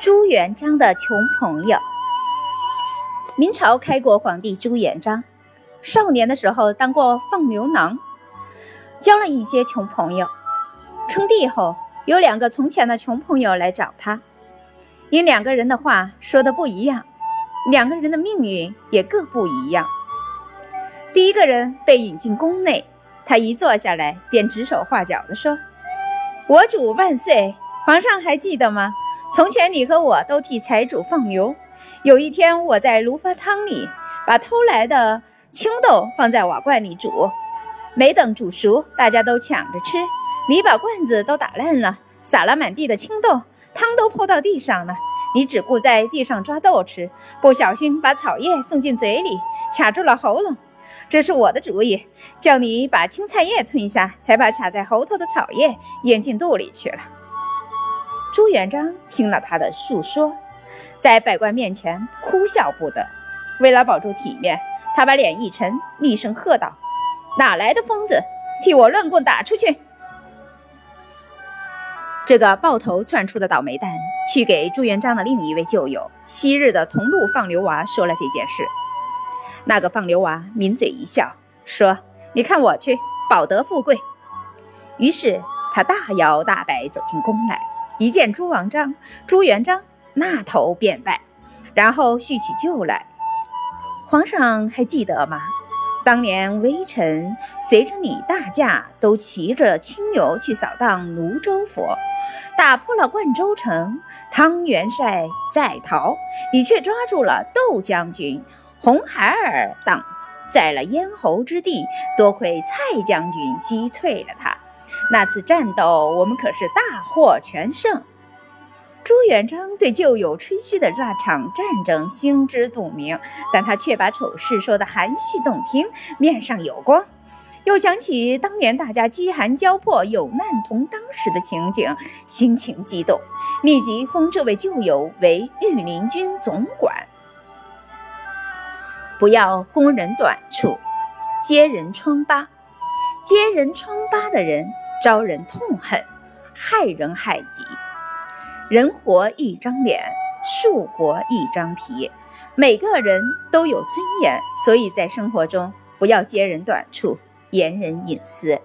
朱元璋的穷朋友。明朝开国皇帝朱元璋，少年的时候当过放牛郎，交了一些穷朋友。称帝后，有两个从前的穷朋友来找他，因两个人的话说的不一样，两个人的命运也各不一样。第一个人被引进宫内，他一坐下来便指手画脚地说：“我主万岁，皇上还记得吗？”从前你和我都替财主放牛，有一天我在芦花汤里把偷来的青豆放在瓦罐里煮，没等煮熟，大家都抢着吃，你把罐子都打烂了，撒了满地的青豆，汤都泼到地上了。你只顾在地上抓豆吃，不小心把草叶送进嘴里，卡住了喉咙。这是我的主意，叫你把青菜叶吞下，才把卡在喉头的草叶咽进肚里去了。朱元璋听了他的述说，在百官面前哭笑不得。为了保住体面，他把脸一沉，厉声喝道：“哪来的疯子，替我乱棍打出去！”这个抱头窜出的倒霉蛋，去给朱元璋的另一位旧友，昔日的同路放牛娃说了这件事。那个放牛娃抿嘴一笑，说：“你看我去，保得富贵。”于是他大摇大摆走进宫来。一见朱王章、朱元璋，那头便拜，然后叙起旧来。皇上还记得吗？当年微臣随着你大驾，都骑着青牛去扫荡泸州府，打破了灌州城，汤元帅在逃，你却抓住了窦将军、红孩儿等，在了咽喉之地，多亏蔡将军击退了他。那次战斗，我们可是大获全胜。朱元璋对旧友吹嘘的那场战争心知肚明，但他却把丑事说得含蓄动听，面上有光。又想起当年大家饥寒交迫、有难同当时的情景，心情激动，立即封这位旧友为御林军总管。不要攻人短处，揭人疮疤。揭人疮疤的人。招人痛恨，害人害己。人活一张脸，树活一张皮。每个人都有尊严，所以在生活中不要揭人短处，言人隐私。